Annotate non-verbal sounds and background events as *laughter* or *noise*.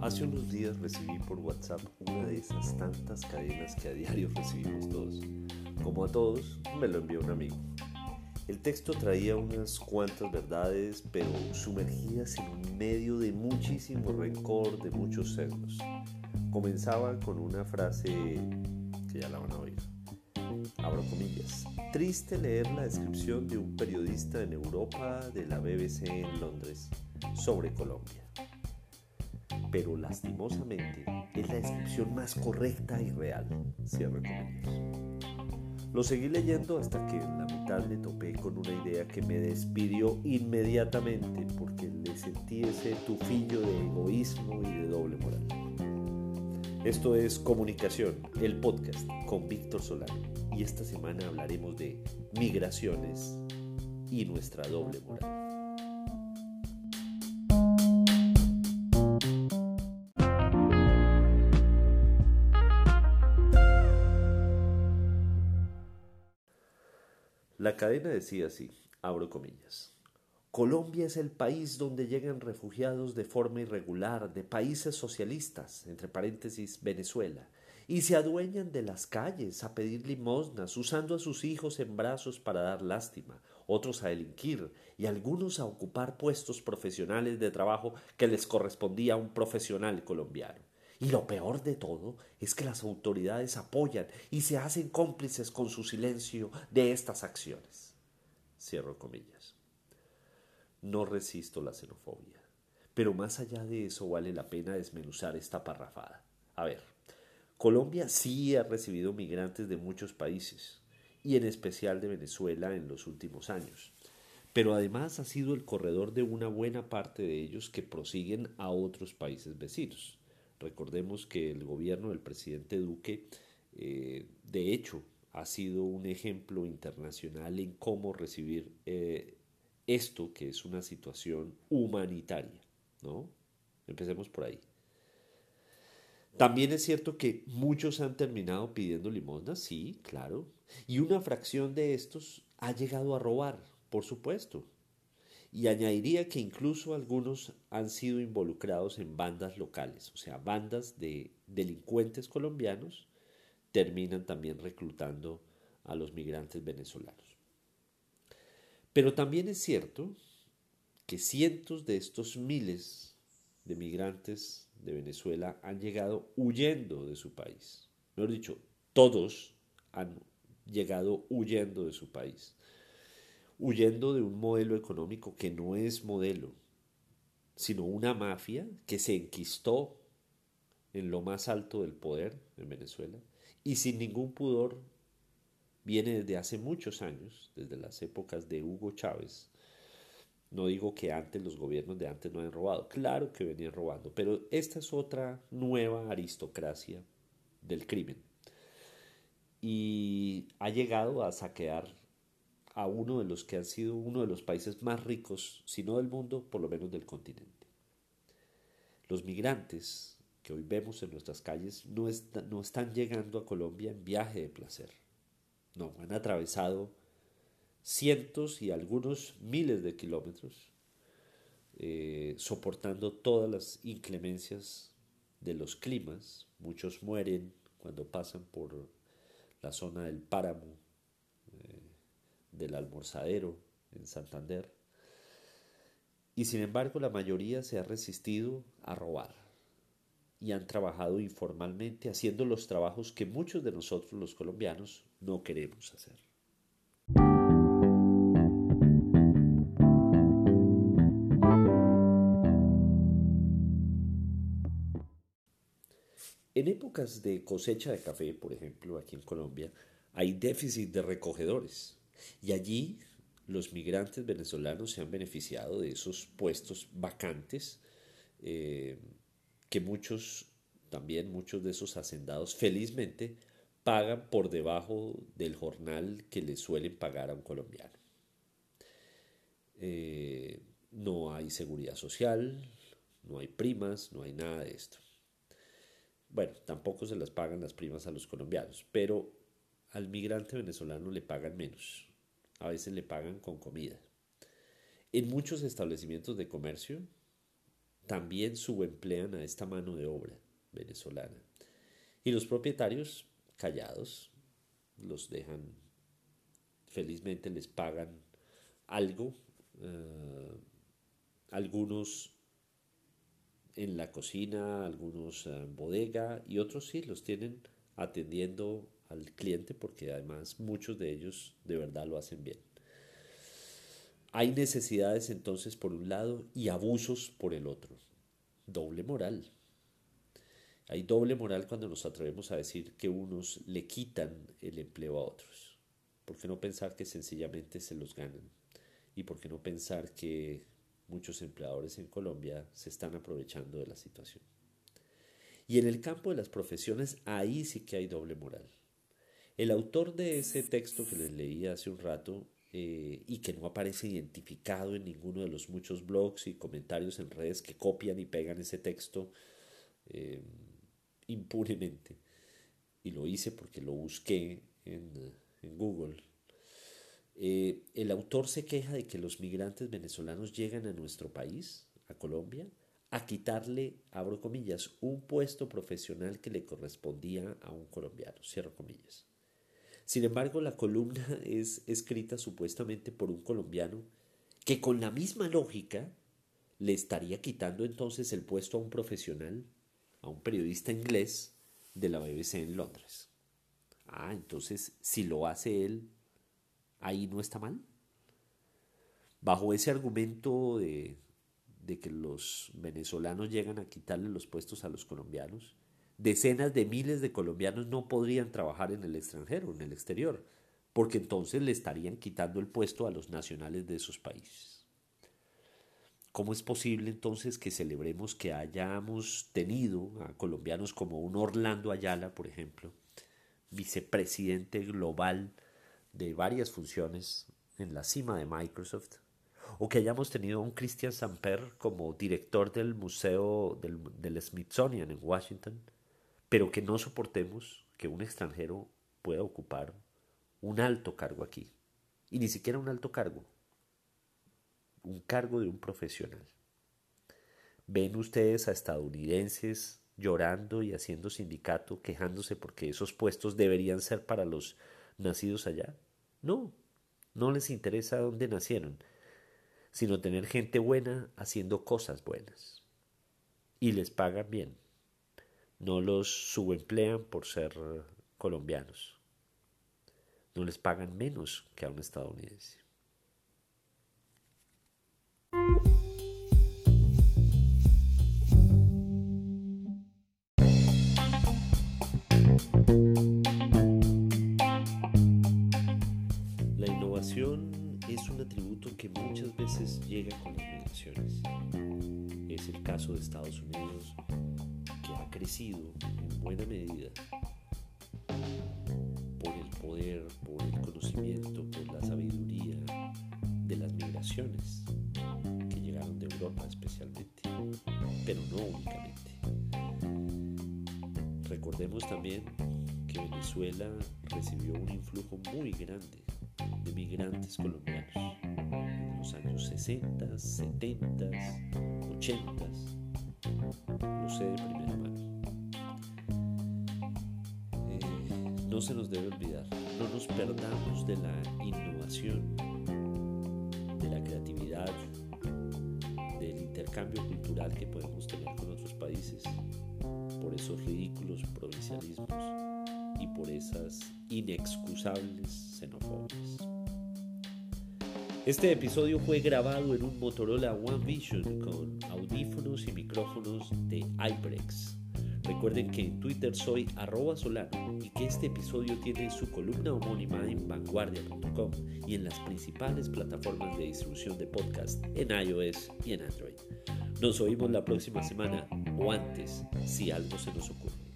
Hace unos días recibí por WhatsApp una de esas tantas cadenas que a diario recibimos todos. Como a todos, me lo envió un amigo. El texto traía unas cuantas verdades, pero sumergidas en medio de muchísimo rencor, de muchos celos. Comenzaba con una frase que ya la van a oír. Abro comillas. Triste leer la descripción de un periodista en Europa de la BBC en Londres sobre Colombia. Pero lastimosamente es la descripción más correcta y real. Cierro comillas. Lo seguí leyendo hasta que en la mitad me topé con una idea que me despidió inmediatamente porque le sentí ese tufillo de egoísmo y de doble moral. Esto es Comunicación, el podcast con Víctor Solano y esta semana hablaremos de migraciones y nuestra doble moral. La cadena decía así, abro comillas. Colombia es el país donde llegan refugiados de forma irregular de países socialistas, entre paréntesis Venezuela, y se adueñan de las calles a pedir limosnas, usando a sus hijos en brazos para dar lástima, otros a delinquir y algunos a ocupar puestos profesionales de trabajo que les correspondía a un profesional colombiano. Y lo peor de todo es que las autoridades apoyan y se hacen cómplices con su silencio de estas acciones. Cierro comillas. No resisto la xenofobia, pero más allá de eso vale la pena desmenuzar esta parrafada. A ver, Colombia sí ha recibido migrantes de muchos países, y en especial de Venezuela en los últimos años, pero además ha sido el corredor de una buena parte de ellos que prosiguen a otros países vecinos. Recordemos que el gobierno del presidente Duque, eh, de hecho, ha sido un ejemplo internacional en cómo recibir eh, esto que es una situación humanitaria, ¿no? Empecemos por ahí. También es cierto que muchos han terminado pidiendo limosna, sí, claro, y una fracción de estos ha llegado a robar, por supuesto, y añadiría que incluso algunos han sido involucrados en bandas locales, o sea, bandas de delincuentes colombianos terminan también reclutando a los migrantes venezolanos. Pero también es cierto que cientos de estos miles de migrantes de Venezuela han llegado huyendo de su país. Mejor dicho, todos han llegado huyendo de su país huyendo de un modelo económico que no es modelo, sino una mafia que se enquistó en lo más alto del poder en Venezuela y sin ningún pudor viene desde hace muchos años, desde las épocas de Hugo Chávez. No digo que antes los gobiernos de antes no hayan robado, claro que venían robando, pero esta es otra nueva aristocracia del crimen. Y ha llegado a saquear a uno de los que han sido uno de los países más ricos, si no del mundo, por lo menos del continente. Los migrantes que hoy vemos en nuestras calles no, no están llegando a Colombia en viaje de placer. No, han atravesado cientos y algunos miles de kilómetros, eh, soportando todas las inclemencias de los climas. Muchos mueren cuando pasan por la zona del páramo del almorzadero en Santander. Y sin embargo la mayoría se ha resistido a robar y han trabajado informalmente haciendo los trabajos que muchos de nosotros los colombianos no queremos hacer. En épocas de cosecha de café, por ejemplo, aquí en Colombia, hay déficit de recogedores. Y allí los migrantes venezolanos se han beneficiado de esos puestos vacantes eh, que muchos, también muchos de esos hacendados felizmente pagan por debajo del jornal que le suelen pagar a un colombiano. Eh, no hay seguridad social, no hay primas, no hay nada de esto. Bueno, tampoco se las pagan las primas a los colombianos, pero al migrante venezolano le pagan menos. A veces le pagan con comida. En muchos establecimientos de comercio también subemplean a esta mano de obra venezolana. Y los propietarios, callados, los dejan, felizmente les pagan algo, eh, algunos en la cocina, algunos en bodega y otros sí los tienen atendiendo al cliente porque además muchos de ellos de verdad lo hacen bien. Hay necesidades entonces por un lado y abusos por el otro. Doble moral. Hay doble moral cuando nos atrevemos a decir que unos le quitan el empleo a otros. ¿Por qué no pensar que sencillamente se los ganan? ¿Y por qué no pensar que muchos empleadores en Colombia se están aprovechando de la situación? Y en el campo de las profesiones, ahí sí que hay doble moral. El autor de ese texto que les leí hace un rato eh, y que no aparece identificado en ninguno de los muchos blogs y comentarios en redes que copian y pegan ese texto, eh, impunemente. Y lo hice porque lo busqué en, Google. Eh, el autor se queja de que los migrantes venezolanos llegan a nuestro país, a Colombia, a quitarle, abro comillas, un puesto profesional que le correspondía a un colombiano, cierro comillas. Sin embargo, la columna *laughs* es escrita supuestamente por un colombiano que con la misma lógica le estaría quitando entonces el puesto a un profesional a un periodista inglés de la BBC en Londres. Ah, entonces si lo hace él, ahí no está mal. Bajo ese argumento de, de que los venezolanos llegan a quitarle los puestos a los colombianos, decenas de miles de colombianos no podrían trabajar en el extranjero, en el exterior, porque entonces le estarían quitando el puesto a los nacionales de esos países. ¿Cómo es posible entonces que celebremos que hayamos tenido a colombianos como un Orlando Ayala, por ejemplo, vicepresidente global de varias funciones en la cima de Microsoft, o que hayamos tenido a un Christian Samper como director del Museo del, del Smithsonian en Washington, pero que no soportemos que un extranjero pueda ocupar un alto cargo aquí, y ni siquiera un alto cargo, un cargo de un profesional. ¿Ven ustedes a estadounidenses llorando y haciendo sindicato, quejándose porque esos puestos deberían ser para los nacidos allá? No, no les interesa dónde nacieron, sino tener gente buena haciendo cosas buenas. Y les pagan bien. No los subemplean por ser colombianos. No les pagan menos que a un estadounidense. La innovación es un atributo que muchas veces llega con las migraciones. Es el caso de Estados Unidos, que ha crecido en buena medida por el poder, por el conocimiento, por la sabiduría de las migraciones Europa especialmente, pero no únicamente. Recordemos también que Venezuela recibió un influjo muy grande de migrantes colombianos en los años 60, 70, 80. Lo sé de primera mano. Eh, no se nos debe olvidar, no nos perdamos de la innovación, de la creatividad, intercambio cultural que podemos tener con otros países por esos ridículos provincialismos y por esas inexcusables xenofobias. Este episodio fue grabado en un Motorola One Vision con audífonos y micrófonos de HyperX. Recuerden que en Twitter soy arroba solano y que este episodio tiene su columna homónima en vanguardia.com y en las principales plataformas de distribución de podcast en iOS y en Android. Nos oímos la próxima semana o antes si algo se nos ocurre.